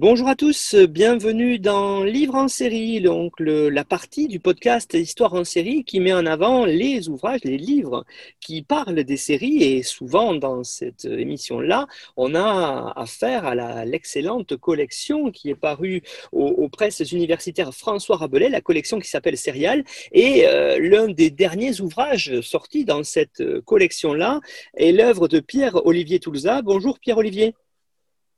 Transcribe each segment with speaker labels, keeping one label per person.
Speaker 1: Bonjour à tous, bienvenue dans Livre en série, donc la partie du podcast Histoire en série qui met en avant les ouvrages, les livres qui parlent des séries et souvent dans cette émission-là, on a affaire à l'excellente collection qui est parue aux, presses universitaires François Rabelais, la collection qui s'appelle Serial et euh, l'un des derniers ouvrages sortis dans cette collection-là est l'œuvre de Pierre-Olivier Toulza. Bonjour Pierre-Olivier.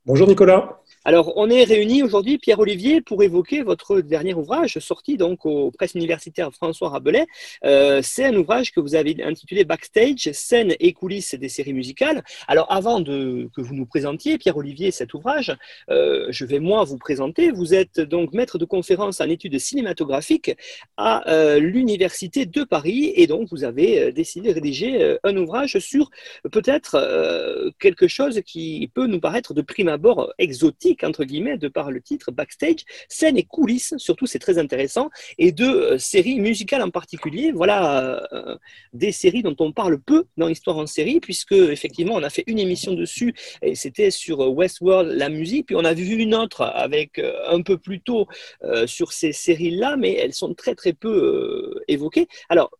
Speaker 2: Bonjour Nicolas.
Speaker 1: Alors, on est réunis aujourd'hui, Pierre-Olivier, pour évoquer votre dernier ouvrage sorti donc aux presses universitaires François Rabelais. Euh, c'est un ouvrage que vous avez intitulé Backstage, scènes et coulisses des séries musicales. Alors, avant que vous nous présentiez, Pierre-Olivier, cet ouvrage, euh, je vais moi vous présenter. Vous êtes donc maître de conférence en études cinématographiques à euh, l'Université de Paris et donc vous avez décidé de rédiger un ouvrage sur peut-être quelque chose qui peut nous paraître de prime abord exotique entre guillemets, de par le titre Backstage, scènes et coulisses, surtout c'est très intéressant, et de euh, séries musicales en particulier. Voilà euh, des séries dont on parle peu dans Histoire en série, puisque effectivement on a fait une émission dessus, et c'était sur euh, Westworld, la musique, puis on a vu une autre avec un peu plus tôt sur ces séries-là, mais elles sont très très peu évoquées. Alors,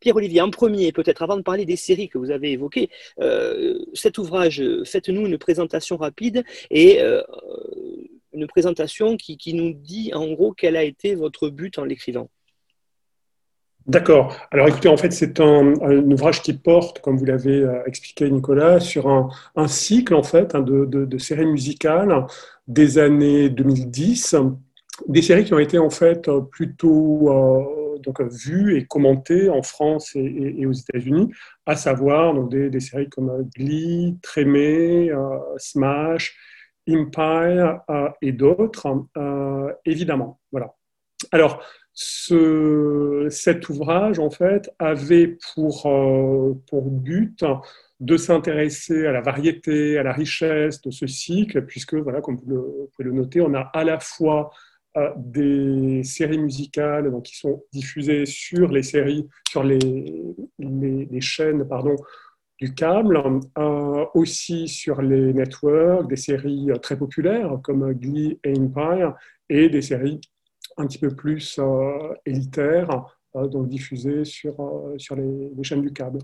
Speaker 1: Pierre-Olivier, en premier, peut-être avant de parler des séries que vous avez évoquées, euh, cet ouvrage, faites-nous une présentation rapide et euh, une présentation qui, nous dit en gros quel a été votre but en l'écrivant.
Speaker 2: D'accord. Alors écoutez, en fait, c'est un, ouvrage qui porte, comme vous l'avez euh, expliqué Nicolas, sur un, cycle en fait hein, de, séries musicales des années 2010, des séries qui ont été en fait plutôt donc, vues et commentées en France et, aux États-Unis, à savoir donc, des, séries comme Glee, Trémé, euh, Smash, Empire euh, et d'autres, euh, évidemment. Voilà. Alors, ce, cet ouvrage, en fait, avait pour, pour but de s'intéresser à la variété, à la richesse de ce cycle, puisque, voilà, comme vous pouvez le noter, on a à la fois des séries musicales donc, qui sont diffusées sur les séries, sur les, les, chaînes pardon, du câble, euh, aussi sur les networks, des séries très populaires comme Glee et Empire, et des séries un petit peu plus euh, élitaires, euh, donc diffusées sur, sur les, chaînes du câble.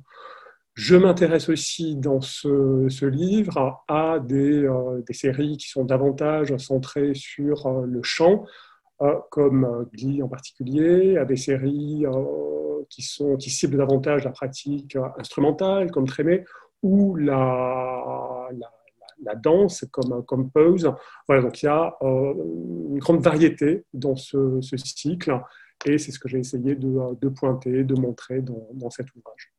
Speaker 2: Je m'intéresse aussi dans ce, livre à des, des, séries qui sont davantage centrées sur le chant, euh, comme Glee en particulier, à des séries euh, qui, sont, qui ciblent davantage la pratique instrumentale, comme Trémé, ou la, danse, comme, comme Pose. Voilà, donc il y a euh, une grande variété dans ce, cycle, et c'est ce que j'ai essayé de, pointer, de montrer dans cet ouvrage.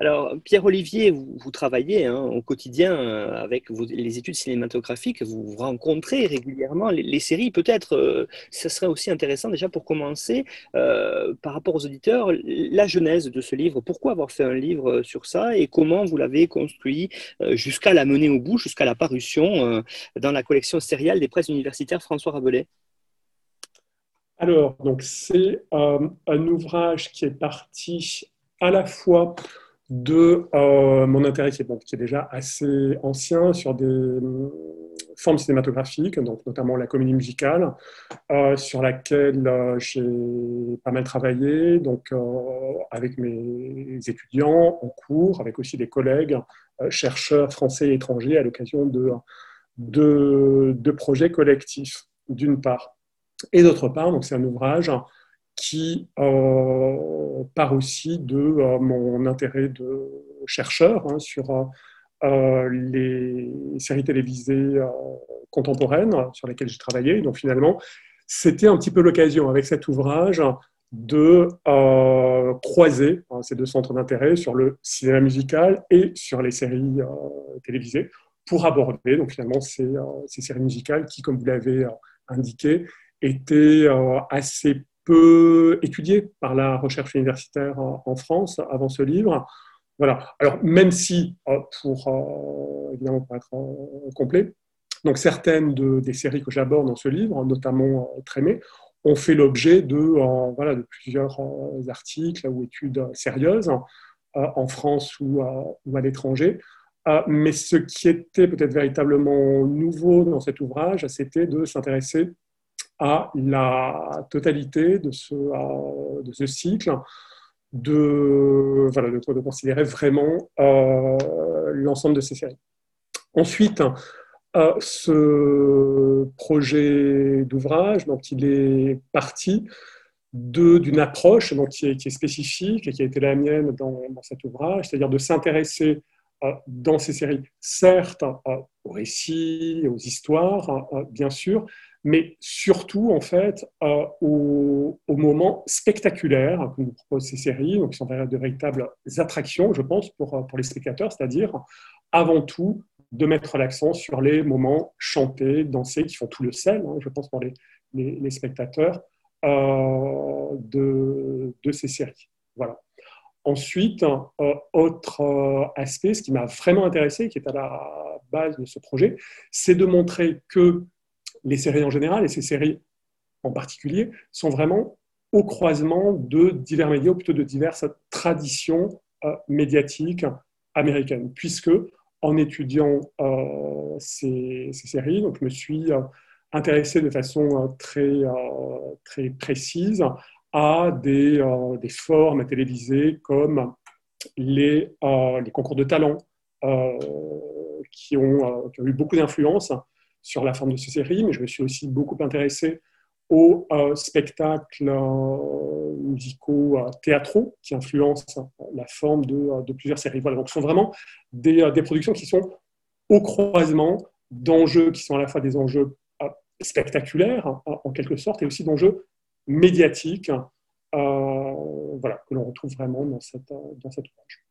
Speaker 1: Alors, Pierre-Olivier, vous, travaillez hein, au quotidien euh, avec les études cinématographiques, vous rencontrez régulièrement les, séries. Peut-être, euh, ce serait aussi intéressant déjà pour commencer, euh, par rapport aux auditeurs, la genèse de ce livre. Pourquoi avoir fait un livre sur ça et comment vous l'avez construit jusqu'à la mener au bout, jusqu'à la parution dans la collection sériale des presses universitaires François Rabelais?
Speaker 2: Alors, donc c'est un ouvrage qui est parti à la fois de euh, mon intérêt qui est, déjà assez ancien sur des euh, formes cinématographiques, donc notamment la comédie musicale, euh, sur laquelle j'ai pas mal travaillé, donc avec mes étudiants en cours, avec aussi des collègues chercheurs français et étrangers à l'occasion de, de, de projets collectifs, d'une part. Et d'autre part, donc c'est un ouvrage qui euh, part aussi de euh, mon intérêt de chercheur hein, sur euh, les séries télévisées contemporaines sur lesquelles j'ai travaillé. Donc finalement, c'était un petit peu l'occasion avec cet ouvrage de croiser hein, ces deux centres d'intérêt sur le cinéma musical et sur les séries télévisées pour aborder donc finalement ces séries musicales qui, comme vous l'avez indiqué, étaient assez peu étudiées par la recherche universitaire en France avant ce livre. Voilà. Alors, même si, pour, évidemment, pour être complet, donc certaines des séries que j'aborde dans ce livre, notamment Trémé, ont fait l'objet de, plusieurs articles ou études sérieuses en France ou à l'étranger. Mais ce qui était peut-être véritablement nouveau dans cet ouvrage, c'était de s'intéresser à la totalité de ce, cycle, de, voilà, de, considérer vraiment euh, l'ensemble de ces séries. Ensuite, euh, ce projet d'ouvrage, donc il est parti d'une approche donc, qui, est, spécifique et qui a été la mienne dans, dans cet ouvrage, c'est-à-dire de s'intéresser euh, dans ces séries, certes aux récits, aux histoires, bien sûr, mais surtout en fait euh, aux, moments spectaculaires que nous proposent ces séries, donc qui sont de véritables attractions, je pense, pour, euh, pour les spectateurs, c'est-à-dire avant tout de mettre l'accent sur les moments chantés, dansés, qui font tout le sel, hein, je pense, pour les, les, spectateurs euh, de, de, ces séries. Voilà. Ensuite, autre aspect, ce qui m'a vraiment intéressé, qui est à la base de ce projet, c'est de montrer que les séries en général et ces séries en particulier sont vraiment au croisement de divers médias, ou plutôt de diverses traditions euh, médiatiques américaines, puisque en étudiant euh, ces, séries, donc je me suis euh, intéressé de façon très, très précise à des, formes télévisées comme les, concours de talent, qui, ont, eu beaucoup d'influence sur la forme de ces séries, mais je me suis aussi beaucoup intéressé aux euh, spectacles euh, musicaux euh, théâtraux qui influencent la forme de, plusieurs séries. Voilà, donc ce sont vraiment des, productions qui sont au croisement d'enjeux qui sont à la fois des enjeux spectaculaires, hein, en quelque sorte, et aussi d'enjeux médiatiques voilà, que l'on retrouve vraiment dans cette, dans cette ouvrage.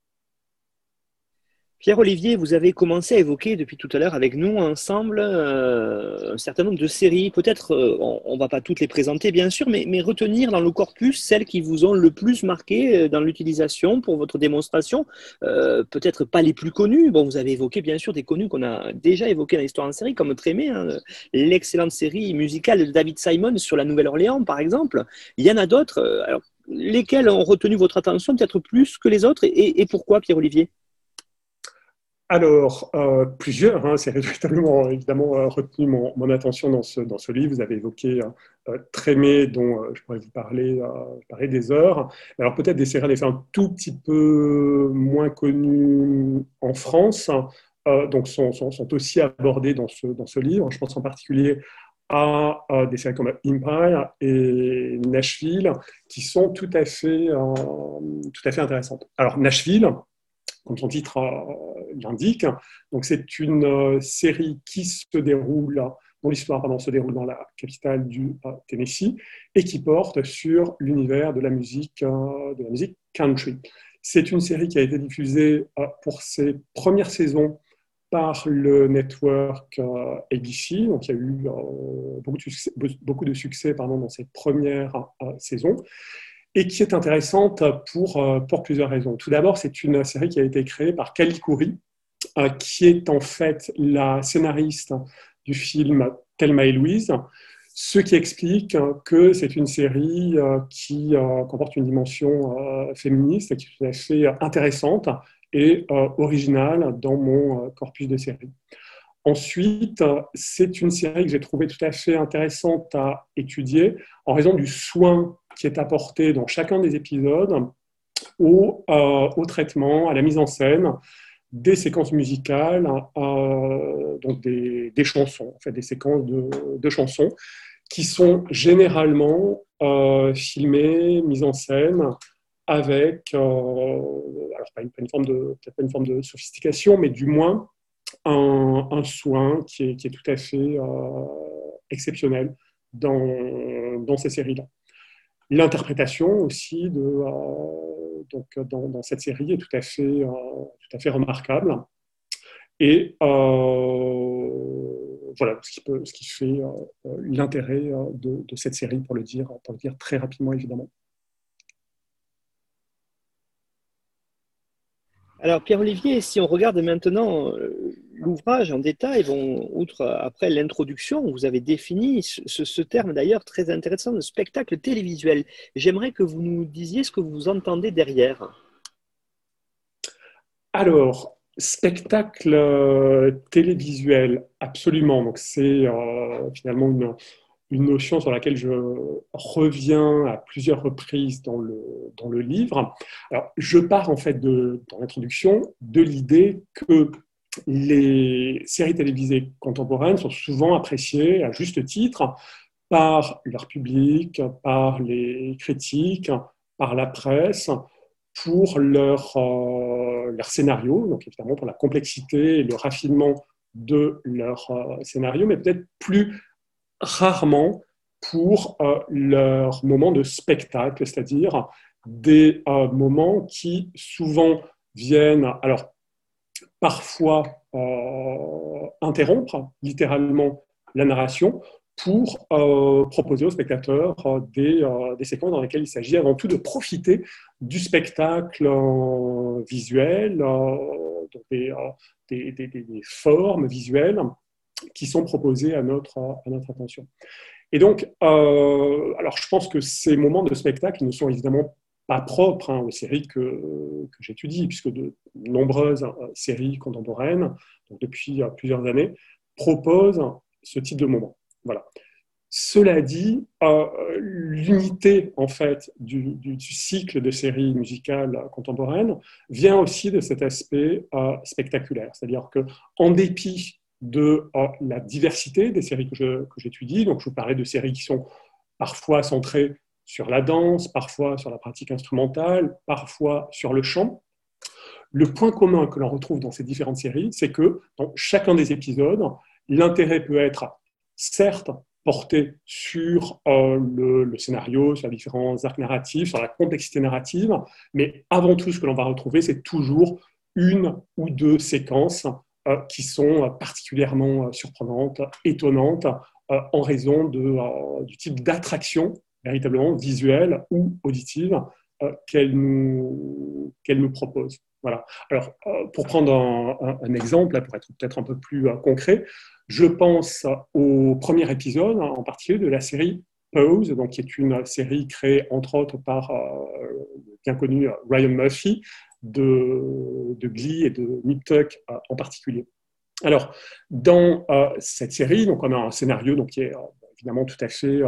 Speaker 1: Pierre-Olivier, vous avez commencé à évoquer depuis tout à l'heure avec nous ensemble euh, un certain nombre de séries. Peut-être, euh, on ne va pas toutes les présenter bien sûr, mais, retenir dans le corpus celles qui vous ont le plus marqué euh, dans l'utilisation pour votre démonstration. Peut-être pas les plus connues. Bon, vous avez évoqué bien sûr des connus qu'on a déjà évoqués dans l'histoire en série, comme Trémé, hein, l'excellente série musicale de David Simon sur la Nouvelle-Orléans, par exemple. Il y en a d'autres. alors, lesquelles ont retenu votre attention peut-être plus que les autres et pourquoi, Pierre-Olivier?
Speaker 2: Alors, euh, plusieurs, hein, c'est véritablement évidemment euh, retenu mon, attention dans ce, dans ce livre. Vous avez évoqué euh, Trémé, dont euh, je pourrais vous parler, parler des heures. Alors, peut-être des séries des un tout petit peu moins connues en France, donc sont, sont, aussi abordées dans ce, dans ce livre. Je pense en particulier à des séries comme Empire et Nashville, qui sont tout à fait, tout à fait intéressantes. Alors, Nashville, comme son titre euh, l'indique. Donc, c'est une euh, série qui se déroule, dont l'histoire se déroule dans la capitale du euh, Tennessee et qui porte sur l'univers de la musique, de la musique country. C'est une série qui a été diffusée pour ses premières saisons par le network ABC. Donc, il y a eu beaucoup de succès, beaucoup de succès pardon, dans cette première saison et qui est intéressante pour, euh, pour plusieurs raisons. Tout d'abord, c'est une série qui a été créée par Kali Khoury, euh, qui est en fait la scénariste du film Thelma et Louise, ce qui explique que c'est une série euh, qui comporte une dimension féministe qui est tout à fait intéressante et originale dans mon corpus de séries. Ensuite, c'est une série que j'ai trouvée tout à fait intéressante à étudier en raison du soin qui est apporté dans chacun des épisodes au, euh, traitement, à la mise en scène des séquences musicales, euh, donc des, chansons, en fait, des séquences de, chansons qui sont généralement euh, filmées, mises en scène avec, alors pas une, forme de, pas une forme de sophistication, mais du moins un, soin qui est, tout à fait exceptionnel dans, dans ces séries-là. L'interprétation aussi euh, donc dans, cette série est tout à fait, euh, tout à fait remarquable. Et voilà ce qui, fait l'intérêt de, de, cette série, pour le, dire, pour le dire très rapidement, évidemment.
Speaker 1: Alors, Pierre-Olivier, si on regarde maintenant euh, l'ouvrage en détail, bon, outre après l'introduction, vous avez défini ce, terme d'ailleurs très intéressant de spectacle télévisuel. J'aimerais que vous nous disiez ce que vous entendez derrière.
Speaker 2: Alors, spectacle euh, télévisuel, absolument. Donc, c'est euh, finalement une, notion sur laquelle je reviens à plusieurs reprises dans le, dans le livre. Alors, je pars en fait dans l'introduction de l'idée que les séries télévisées contemporaines sont souvent appréciées à juste titre par leur public, par les critiques, par la presse, pour leur, euh, scénario, donc évidemment pour la complexité et le raffinement de leur euh, scénario, mais peut-être plus rarement pour euh, leur moment de spectacle, c'est-à-dire des moments qui souvent viennent, alors parfois euh, interrompre littéralement la narration pour proposer aux spectateurs des, des, séquences dans lesquelles il s'agit avant tout de profiter du spectacle visuel, des, formes visuelles qui sont proposés à notre, à notre attention. Et donc, euh, alors je pense que ces moments de spectacle ne sont évidemment pas propres hein, aux séries que, j'étudie, puisque de nombreuses euh, séries contemporaines, depuis euh, plusieurs années, proposent ce type de moments. Voilà. Cela dit, l'unité en fait du, cycle de séries musicales contemporaines vient aussi de cet aspect spectaculaire, c'est-à-dire que en dépit de euh, la diversité des séries que j'étudie. Donc, je vous parlais de séries qui sont parfois centrées sur la danse, parfois sur la pratique instrumentale, parfois sur le chant. Le point commun que l'on retrouve dans ces différentes séries, c'est que dans chacun des épisodes, l'intérêt peut être certes porté sur euh, le, scénario, sur les différents arcs narratifs, sur la complexité narrative, mais avant tout, ce que l'on va retrouver, c'est toujours une ou deux séquences euh, qui sont particulièrement euh, surprenantes, étonnantes, en raison de, du type d'attraction véritablement visuelle ou auditive qu'elle nous, qu'elle nous propose. Voilà. Alors, pour prendre un, exemple, pour être peut-être un peu plus concret, je pense au premier épisode, en particulier de la série Pose, donc, qui est une série créée entre autres par le bien connu Ryan Murphy, de, de Glee et de Nip Tuck euh, en particulier. Alors, dans euh, cette série, donc on a un scénario donc, qui est euh, évidemment tout à fait,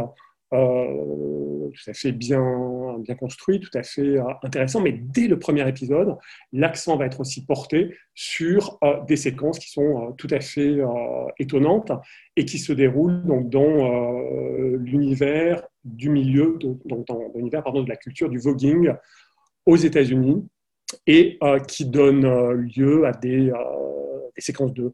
Speaker 2: tout à fait bien, bien construit, tout à fait intéressant, mais dès le premier épisode, l'accent va être aussi porté sur des séquences qui sont tout à fait étonnantes et qui se déroulent donc, dans l'univers du milieu, donc, dans l'univers de la culture du voguing aux États-Unis et euh, qui donne euh, lieu à des, euh, des séquences de,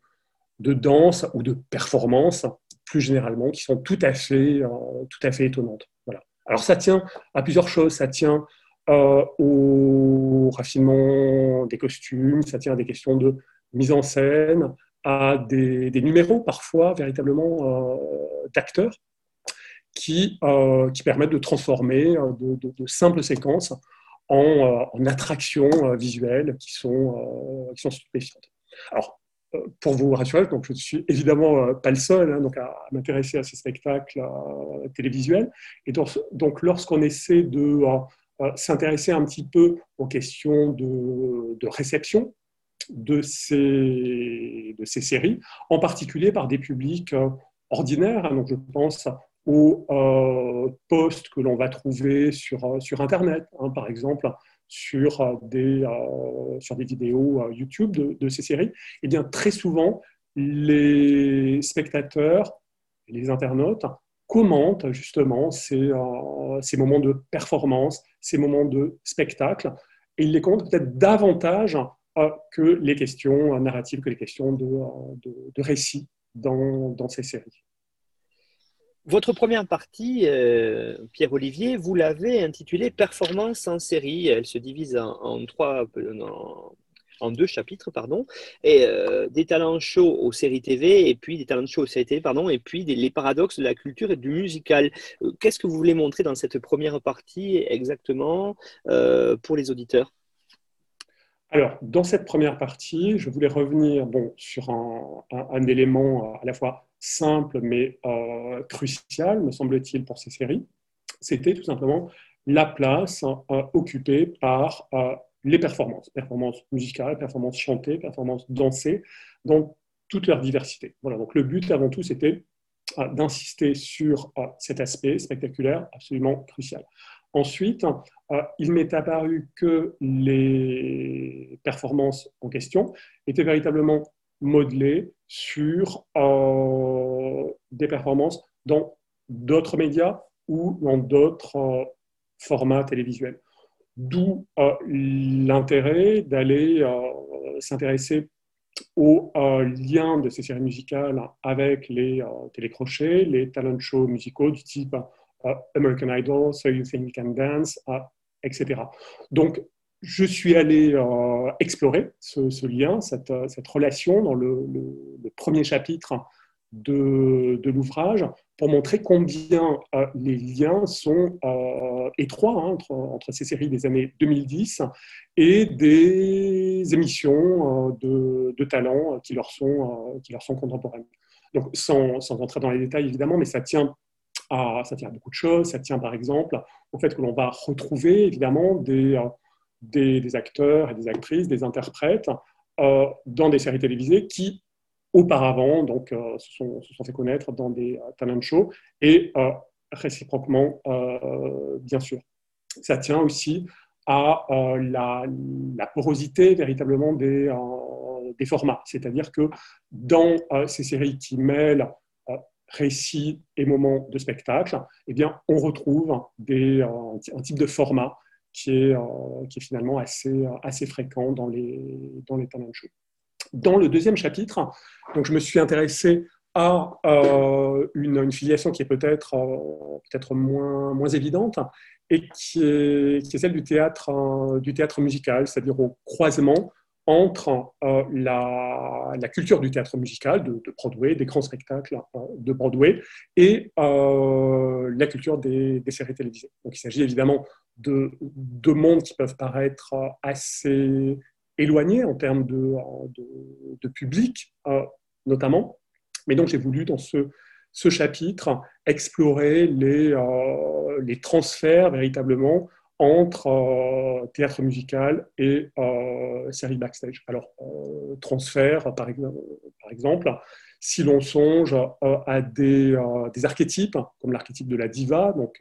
Speaker 2: de, danse ou de performance, plus généralement, qui sont tout à fait, tout à fait étonnantes. Voilà. Alors ça tient à plusieurs choses. Ça tient au raffinement des costumes, ça tient à des questions de mise en scène, à des, numéros parfois véritablement d'acteurs qui, qui, permettent de transformer de, simples séquences euh, en, attractions euh, visuelles qui sont, euh, qui sont stupéfiantes. Alors, pour vous rassurer, donc je ne suis évidemment pas le seul hein, à, m'intéresser à ces spectacles télévisuels. Et donc, lorsqu'on essaie de s'intéresser un petit peu aux questions de, réception de ces, séries, en particulier par des publics ordinaires. Hein, donc je pense aux euh, posts que l'on va trouver sur, euh, sur Internet, hein, par exemple, sur euh, des, sur des vidéos YouTube de, ces séries, eh bien très souvent, les spectateurs, les internautes commentent justement ces, moments de performance, ces moments de spectacle, et ils les commentent peut-être davantage que les questions narratives, que les questions de, récit dans ces séries.
Speaker 1: Votre première partie, euh, Pierre-Olivier, vous l'avez intitulée Performance en série. Elle se divise en, trois, en deux chapitres, pardon, et euh, des talents chauds aux séries TV, et puis des talents chauds aux séries TV, pardon, et puis les paradoxes de la culture et du musical. Euh, qu'est-ce que vous voulez montrer dans cette première partie exactement euh, pour les auditeurs?
Speaker 2: Alors, dans cette première partie, je voulais revenir sur un, élément à la fois simple mais crucial, me semble-t-il, pour ces séries. C'était tout simplement la place occupée par les performances, performances musicales, performances chantées, performances dansées, dans toute leur diversité. Voilà, donc le but avant tout, c'était euh, d'insister sur euh, cet aspect spectaculaire absolument crucial. Ensuite, euh, il m'est apparu que les performances en question étaient véritablement modelées sur des performances dans d'autres médias ou dans d'autres formats télévisuels. D'où euh, l'intérêt d'aller euh, s'intéresser aux euh, liens de ces séries musicales avec les télécrochets, les talent shows musicaux du type American Idol, So You Think You Can Dance, etc. Donc, je suis allé explorer ce, lien, cette, relation dans le, premier chapitre de, l'ouvrage pour montrer combien euh, les liens sont euh, étroits hein, entre, ces séries des années 2010 et des émissions euh, de, de, talent qui leur, sont, contemporaines. Donc, sans, sans, entrer dans les détails évidemment, mais ça tient, à, ça tient à beaucoup de choses. Ça tient par exemple au fait que l'on va retrouver évidemment des, des, acteurs et des actrices, des interprètes dans des séries télévisées qui auparavant, donc euh, se, sont, fait connaître dans des euh, talent shows et euh, réciproquement, bien sûr. Ça tient aussi à la, porosité véritablement des, des formats. C'est-à-dire que dans ces séries qui mêlent récits et moments de spectacle, eh bien, on retrouve des, un type de format qui est, qui est finalement assez, assez fréquent dans les, dans les talent shows. Dans le deuxième chapitre, donc je me suis intéressé à euh, une, filiation qui est peut-être euh, peut-être moins, moins évidente et qui est, qui est celle du théâtre, euh, du théâtre musical, c'est-à-dire au croisement entre la, la, culture du théâtre musical, de, Broadway, des grands spectacles de Broadway, et la culture des, séries télévisées. Donc il s'agit évidemment de deux mondes qui peuvent paraître assez éloigné en termes de, public, euh, notamment. Mais donc, j'ai voulu, dans ce, chapitre, explorer euh, les transferts véritablement entre euh, théâtre musical et série backstage. Alors, transfert, par, exemple, si l'on songe à des, archétypes, comme l'archétype de la diva, donc,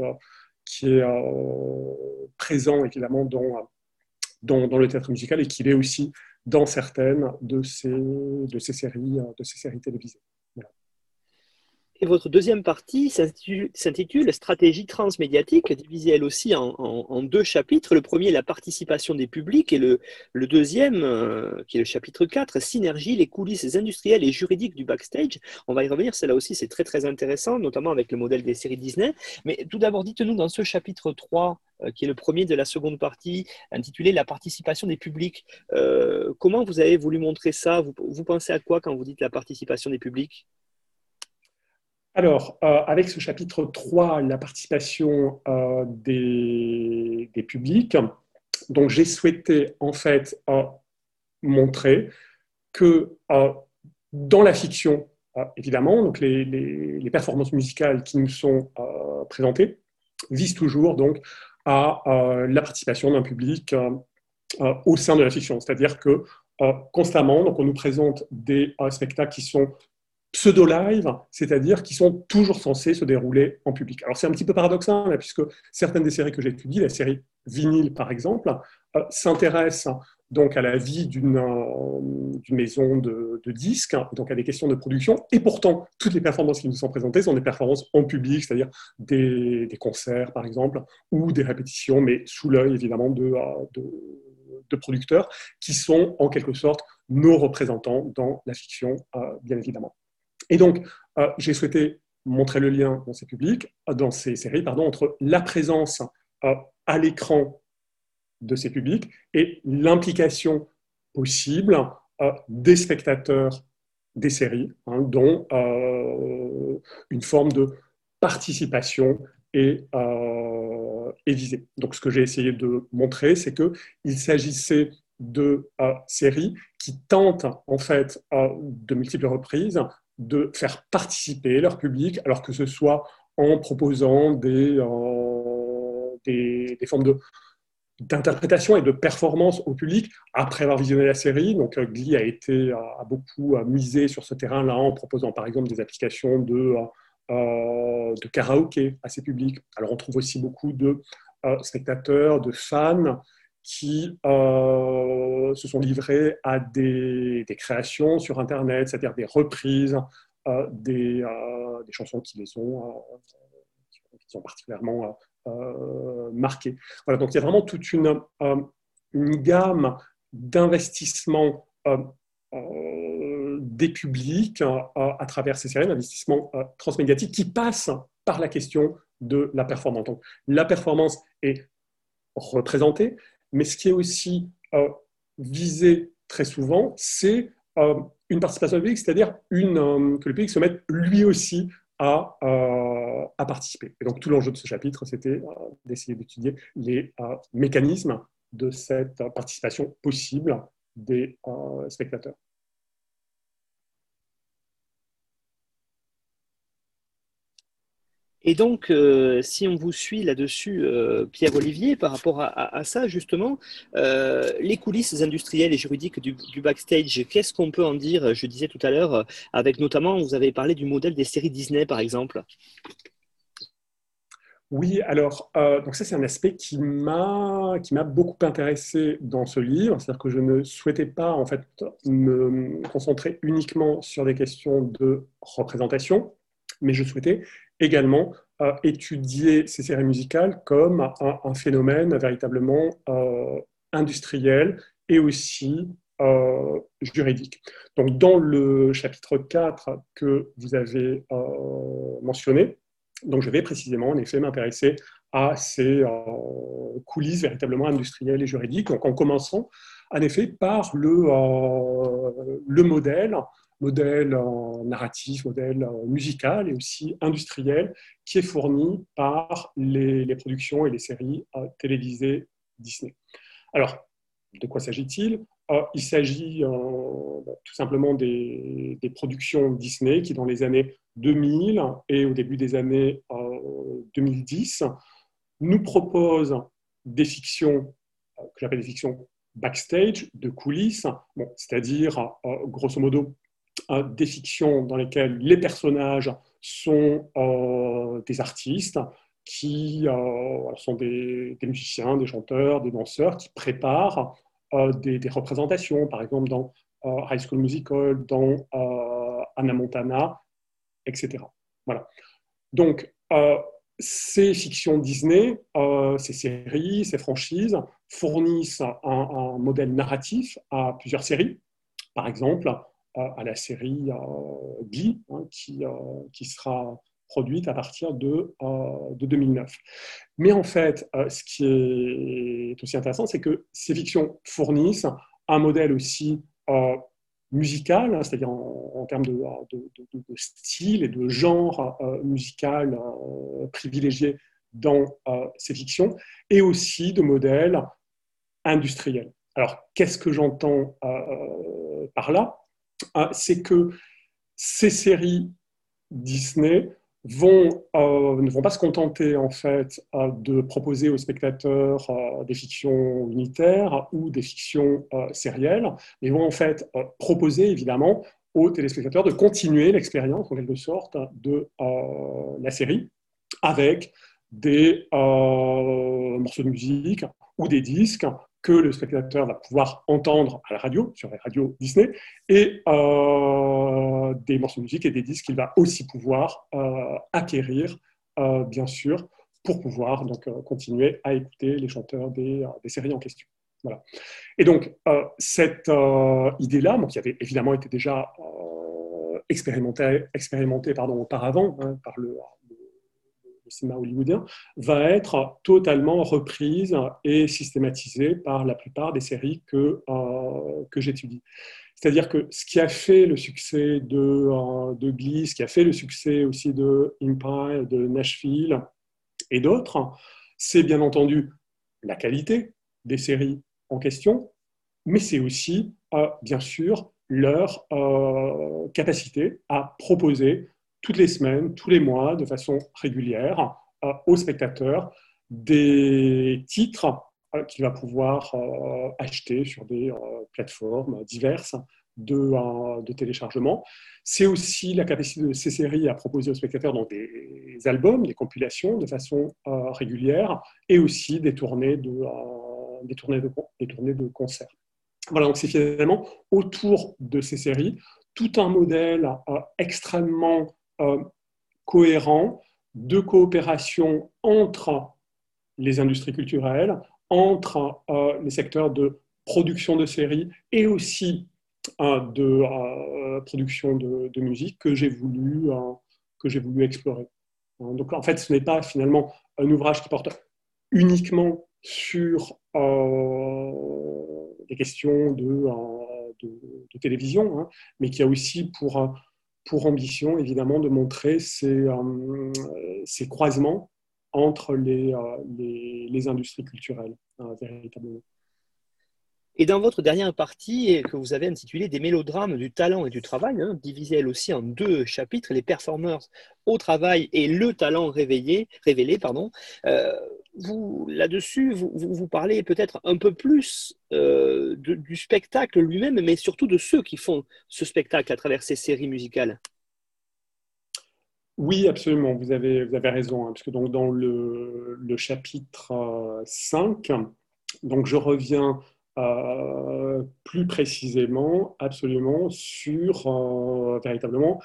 Speaker 2: qui est présent évidemment dans dans, le théâtre musical et qu'il est aussi dans certaines de ces, de ces, séries, de ces séries télévisées.
Speaker 1: Et votre deuxième partie s'intitule Stratégie transmédiatique, divisée elle aussi en, deux chapitres. Le premier, la participation des publics, et le, deuxième, euh, qui est le chapitre 4, Synergie, les coulisses industrielles et juridiques du backstage. On va y revenir, celle-là aussi, c'est très très intéressant, notamment avec le modèle des séries Disney. Mais tout d'abord, dites-nous dans ce chapitre 3, euh, qui est le premier de la seconde partie, intitulé La participation des publics, euh, comment vous avez voulu montrer ça? Vous pensez à quoi quand vous dites la participation des publics?
Speaker 2: Alors, euh, avec ce chapitre 3, la participation euh, des, publics, donc j'ai souhaité en fait euh, montrer que dans la fiction, évidemment, donc les, performances musicales qui nous sont présentées visent toujours donc à la participation d'un public au sein de la fiction. C'est-à-dire que constamment, donc on nous présente des spectacles qui sont pseudo-live, c'est-à-dire qui sont toujours censés se dérouler en public. Alors c'est un petit peu paradoxal, puisque certaines des séries que j'ai étudiées, la série Vinyle par exemple, euh, s'intéressent donc à la vie d'une euh, maison de, disques, donc à des questions de production, et pourtant toutes les performances qui nous sont présentées sont des performances en public, c'est-à-dire des, concerts par exemple, ou des répétitions, mais sous l'œil évidemment de, euh, de, producteurs qui sont en quelque sorte nos représentants dans la fiction, bien évidemment. Et donc, euh, j'ai souhaité montrer le lien dans ces publics, dans ces séries, pardon, entre la présence euh, à l'écran de ces publics et l'implication possible des spectateurs des séries, hein, dont une forme de participation est, est visée. Donc ce que j'ai essayé de montrer, c'est qu'il s'agissait de séries qui tentent en fait de multiples reprises de faire participer leur public, alors que ce soit en proposant des, euh, des, formes de, d'interprétation et de performance au public après avoir visionné la série. Donc, euh, Glee a été a beaucoup misé sur ce terrain-là en proposant par exemple des applications de, euh, de karaoké à ses publics. Alors, on trouve aussi beaucoup de spectateurs, de fans qui se sont livrés à des, créations sur Internet, c'est-à-dire des reprises euh, des, euh, des, chansons qui les ont, euh, qui sont particulièrement marquées. Voilà, donc il y a vraiment toute une, une gamme d'investissements des publics à travers ces séries, d'investissements transmédiatiques qui passent par la question de la performance. Donc, la performance est représentée, mais ce qui est aussi visé très souvent, c'est une participation publique, c'est-à-dire euh, que le public se mette lui aussi à, euh, à participer. Et donc tout l'enjeu de ce chapitre, c'était euh, d'essayer d'étudier les mécanismes de cette participation possible des spectateurs.
Speaker 1: Et donc, euh, si on vous suit là-dessus, euh, Pierre-Olivier, par rapport à, ça, justement, euh, les coulisses industrielles et juridiques du, backstage, qu'est-ce qu'on peut en dire Je disais tout à l'heure, avec notamment, vous avez parlé du modèle des séries Disney, par exemple.
Speaker 2: Oui, alors, donc ça, c'est un aspect qui m'a beaucoup intéressé dans ce livre. C'est-à-dire que je ne souhaitais pas, en fait, me concentrer uniquement sur des questions de représentation, mais je souhaitais également euh, étudier ces séries musicales comme un, phénomène véritablement euh, industriel et aussi euh, juridique. Donc, dans le chapitre 4 que vous avez mentionné, donc je vais précisément en effet m'intéresser à ces coulisses véritablement industrielles et juridiques, en commençant en effet par le, le modèle modèle narratif, modèle musical et aussi industriel qui est fourni par les, productions et les séries euh, télévisées Disney. Alors, de quoi s'agit-il? Euh, Il s'agit euh, tout simplement des, productions Disney qui, dans les années 2000 et au début des années 2010, nous proposent des fictions que j'appelle des fictions backstage, de coulisses, c'est-à-dire, grosso modo, des fictions dans lesquelles les personnages sont euh, des artistes qui euh, sont des, musiciens, des chanteurs, des danseurs qui préparent euh, des, représentations, par exemple dans High School Musical, dans Anna Montana, etc. Voilà. Donc, ces fictions Disney, ces séries, ces franchises fournissent un, un modèle narratif à plusieurs séries. Par exemple, à la série Glee, hein, qui, euh, qui sera produite à partir de, euh, de 2009. Mais en fait, euh, ce qui est aussi intéressant, c'est que ces fictions fournissent un modèle aussi musical, hein, c'est-à-dire en, termes de, de, style et de genre musical privilégié dans ces fictions, et aussi de modèle industriel. Alors, qu'est-ce que j'entends par là? C'est que ces séries Disney euh, ne vont pas se contenter en fait euh, de proposer aux spectateurs euh, des fictions unitaires ou des fictions sérielles, mais vont en fait proposer évidemment aux téléspectateurs de continuer l'expérience en quelque sorte de la série avec des morceaux de musique ou des disques que le spectateur va pouvoir entendre à la radio, sur les radios Disney, et euh, des morceaux de musique et des disques qu'il va aussi pouvoir euh, acquérir, euh, bien sûr, pour pouvoir donc, continuer à écouter les chanteurs des, séries en question. Voilà. Et donc, cette idée-là, qui avait évidemment été déjà expérimentée, expérimentée auparavant hein, par le, cinéma hollywoodien, va être totalement reprise et systématisée par la plupart des séries que, que j'étudie. C'est-à-dire que ce qui a fait le succès de, de Glee, ce qui a fait le succès aussi de Empire, de Nashville et d'autres, c'est bien entendu la qualité des séries en question, mais c'est aussi, euh, bien sûr, leur euh, capacité à proposer toutes les semaines, tous les mois, de façon régulière, euh, aux spectateurs des titres qu'il va pouvoir acheter sur des plateformes diverses de, téléchargement. C'est aussi la capacité de ces séries à proposer aux spectateurs dans des albums, des compilations de façon régulière, et aussi des tournées de, des tournées de, des tournées de concerts. Voilà, donc c'est finalement autour de ces séries tout un modèle euh, extrêmement euh, cohérent de coopération entre les industries culturelles, entre euh, les secteurs de production de séries et aussi de production de, musique que j'ai voulu, que j'ai voulu explorer. Donc en fait, ce n'est pas finalement un ouvrage qui porte uniquement sur euh, des questions de, euh, télévision, hein, mais qui a aussi pour, euh, pour ambition, évidemment, de montrer ces, ces croisements entre les, les, les industries culturelles, véritablement.
Speaker 1: Et dans votre dernière partie, que vous avez intitulée Des mélodrames du talent et du travail, hein, divisée elle aussi en deux chapitres, les performers au travail et le talent réveillé, révélé, pardon, euh, là-dessus, vous, vous, parlez peut-être un peu plus euh, du spectacle lui-même, mais surtout de ceux qui font ce spectacle à travers ces séries musicales.
Speaker 2: Oui, absolument, vous avez, vous avez raison, hein, parce que donc dans le, chapitre 5, euh, donc je reviens euh, plus précisément, absolument, sur euh, véritablement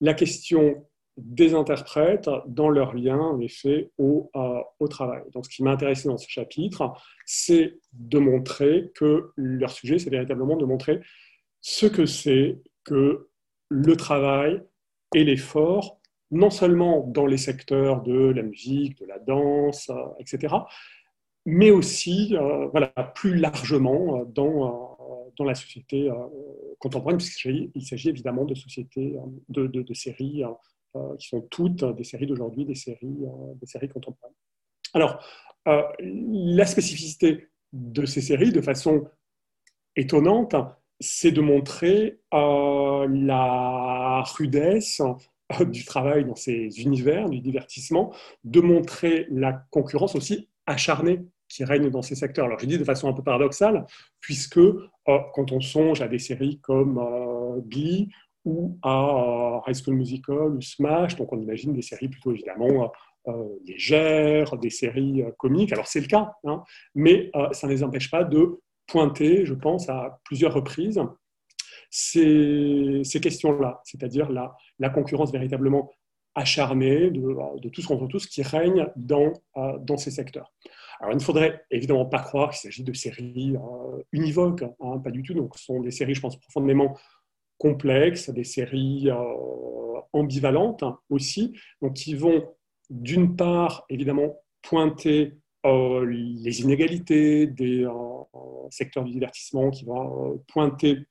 Speaker 2: la question des interprètes dans leur lien, en effet, au, euh, au travail. Donc, ce qui m'a intéressé dans ce chapitre, c'est de montrer que leur sujet, c'est véritablement de montrer ce que c'est que le travail et l'effort, non seulement dans les secteurs de la musique, de la danse, etc., mais aussi euh, voilà, plus largement euh, dans, euh, dans la société contemporaine, puisqu'il s'agit évidemment de sociétés, de, de, séries qui sont toutes des séries d'aujourd'hui, des séries, des séries contemporaines. Alors, la spécificité de ces séries, de façon étonnante, c'est de montrer la rudesse du travail dans ces univers, du divertissement, de montrer la concurrence aussi acharnée qui règne dans ces secteurs. Alors je dis de façon un peu paradoxale, puisque euh, quand on songe à des séries comme euh, Glee ou à euh, High School Musical ou Smash, donc on imagine des séries plutôt évidemment légères, des séries comiques, alors c'est le cas, hein, mais ça ne les empêche pas de pointer, je pense, à plusieurs reprises ces, questions-là, c'est-à-dire la, concurrence véritablement acharnée de, tous contre tous qui règne dans ces secteurs. Alors, il ne faudrait évidemment pas croire qu'il s'agit de séries euh, univoques, hein, pas du tout. Donc, ce sont des séries, je pense, profondément complexes, des séries euh, ambivalentes hein, aussi, donc qui vont d'une part, évidemment, pointer euh, les inégalités des secteurs du divertissement, qui vont pointer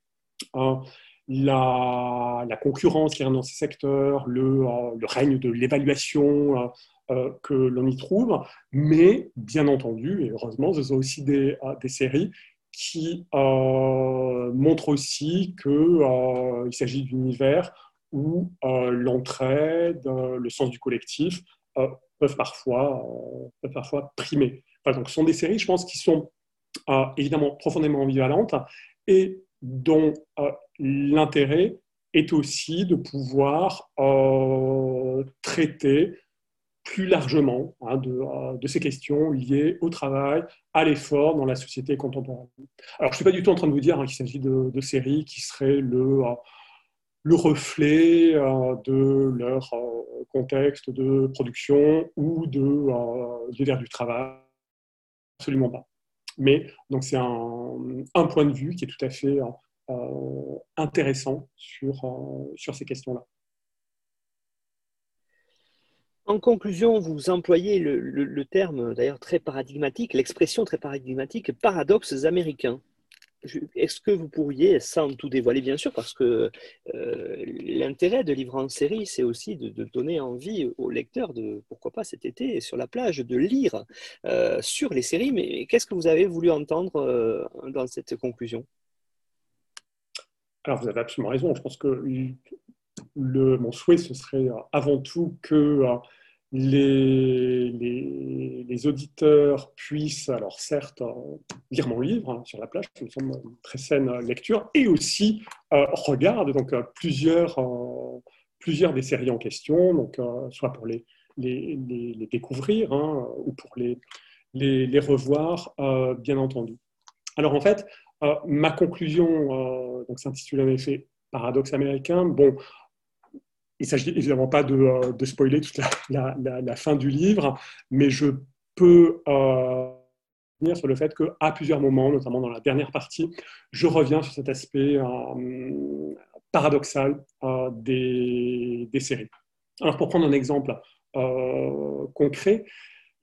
Speaker 2: la, concurrence qui est dans ces secteurs, le règne de l'évaluation euh, que l'on y trouve, mais bien entendu, et heureusement, ce sont aussi des, euh, séries qui euh, montrent aussi qu'il s'agit d'univers où l'entraide, le sens du collectif peuvent, parfois, peuvent parfois primer. donc, ce sont des séries, je pense, qui sont évidemment profondément ambivalentes et dont l'intérêt est aussi de pouvoir traiter plus largement hein, euh, de, ces questions liées au travail, à l'effort dans la société contemporaine. Alors, je ne suis pas du tout en train de vous dire hein, qu'il s'agit de, séries qui seraient le, euh, le reflet euh, de leur contexte de production ou de l'univers du travail. Absolument pas. Mais c'est un, point de vue qui est tout à fait intéressant sur ces questions-là.
Speaker 1: En conclusion, vous employez le, terme d'ailleurs très paradigmatique, l'expression très paradigmatique, paradoxes américains. Est-ce que vous pourriez, sans tout dévoiler bien sûr, parce que euh, l'intérêt de livre en série, c'est aussi de, donner envie aux lecteurs de, pourquoi pas cet été, sur la plage, de lire euh, sur les séries, mais qu'est-ce que vous avez voulu entendre euh, dans cette conclusion?
Speaker 2: Alors vous avez absolument raison, je pense que mon souhait, ce serait avant tout que les, les, auditeurs puissent, alors certes, euh, lire mon livre hein, sur la plage, qui me semble une très saine lecture, et aussi euh, regardent donc, euh, plusieurs, plusieurs des séries en question, donc, soit pour les, les, les découvrir hein, ou pour les, les, revoir, bien entendu. Alors en fait, ma conclusion donc s'intitule en effet Paradoxe américain. Bon, il ne s'agit évidemment pas de, euh, spoiler toute la, la, fin du livre, mais je peux euh, revenir sur le fait qu'à plusieurs moments, notamment dans la dernière partie, je reviens sur cet aspect euh, paradoxal des, des, séries. Alors pour prendre un exemple concret,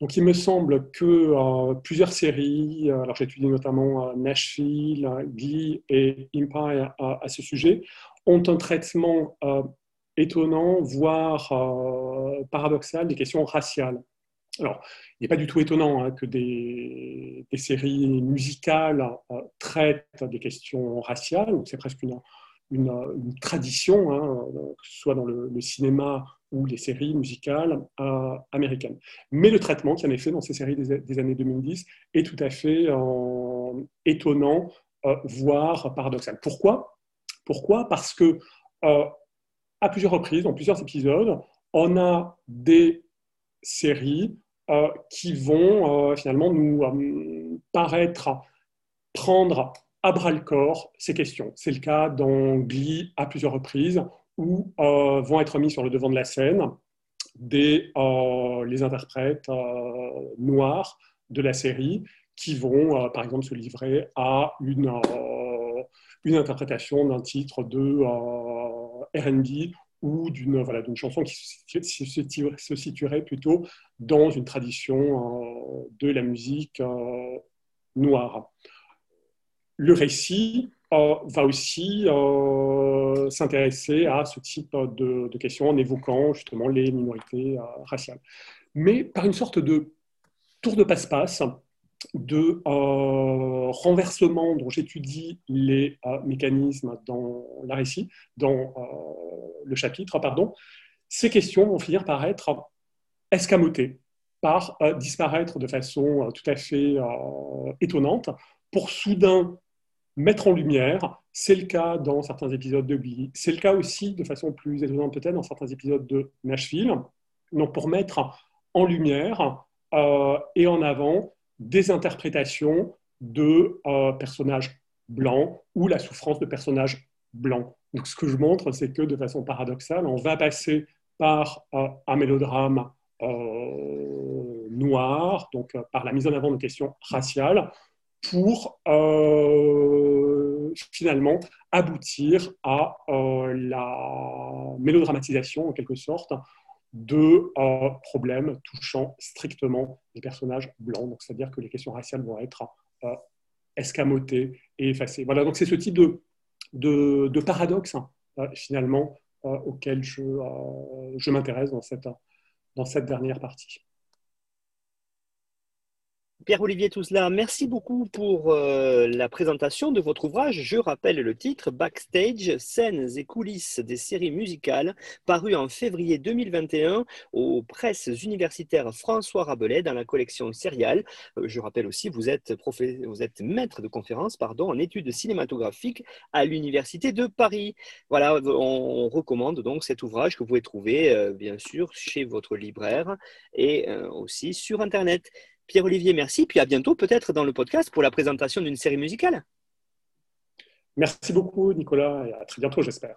Speaker 2: donc, il me semble que plusieurs séries, alors j'étudie notamment Nashville, Glee et Empire à ce sujet, ont un traitement étonnant, voire euh, paradoxal, des questions raciales. Alors, il n'est pas du tout étonnant hein, que des, séries musicales euh, traitent des questions raciales, c'est presque une, tradition, hein, que ce soit dans le, cinéma ou les séries musicales euh, américaines. Mais le traitement qui en est fait dans ces séries des, années 2010 est tout à fait étonnant, voire paradoxal. Pourquoi? Pourquoi? Parce que à plusieurs reprises, dans plusieurs épisodes, on a des séries euh, qui vont euh, finalement nous euh, paraître prendre à bras le corps ces questions. C'est le cas dans Glee à plusieurs reprises, où vont être mis sur le devant de la scène des, les interprètes noirs de la série qui vont, par exemple, se livrer à une, une interprétation d'un titre de RB ou d'une voilà, chanson qui se situerait plutôt dans une tradition euh, de la musique euh, noire. Le récit euh, va aussi s'intéresser à ce type de, questions en évoquant justement les minorités raciales. Mais par une sorte de tour de passe-passe, de euh, renversement dont j'étudie les euh, mécanismes dans la récit, dans euh, le chapitre, pardon, ces questions vont finir par être escamotées, par disparaître de façon tout à fait étonnante, pour soudain mettre en lumière. C'est le cas dans certains épisodes de Glee, c'est le cas aussi de façon plus étonnante peut-être dans certains épisodes de Nashville. Donc pour mettre en lumière et en avant des interprétations de euh, personnages blancs ou la souffrance de personnages blancs. Donc, ce que je montre, c'est que de façon paradoxale, on va passer par euh, un mélodrame euh, noir, donc par la mise en avant de questions raciales, pour finalement aboutir à la mélodramatisation, en quelque sorte, de euh, problèmes touchant strictement les personnages blancs. C'est-à-dire que les questions raciales vont être euh, escamotées et effacées. Voilà, donc c'est ce type de, de, paradoxe, hein, euh, finalement, auquel je, je m'intéresse dans cette, dans cette dernière partie.
Speaker 1: Pierre-Olivier Tousla, merci beaucoup pour euh, la présentation de votre ouvrage. Je rappelle le titre Backstage, scènes et coulisses des séries musicales, paru en février 2021 aux presses universitaires François Rabelais dans la collection Serial. Euh, je rappelle aussi, vous êtes, vous êtes maître de conférence pardon, en études cinématographiques à l'Université de Paris. Voilà, on recommande donc cet ouvrage que vous pouvez trouver euh, bien sûr chez votre libraire et aussi sur Internet. Pierre-Olivier, merci. Puis à bientôt, peut-être dans le podcast pour la présentation d'une série musicale.
Speaker 2: Merci beaucoup, Nicolas, et à très bientôt, j'espère.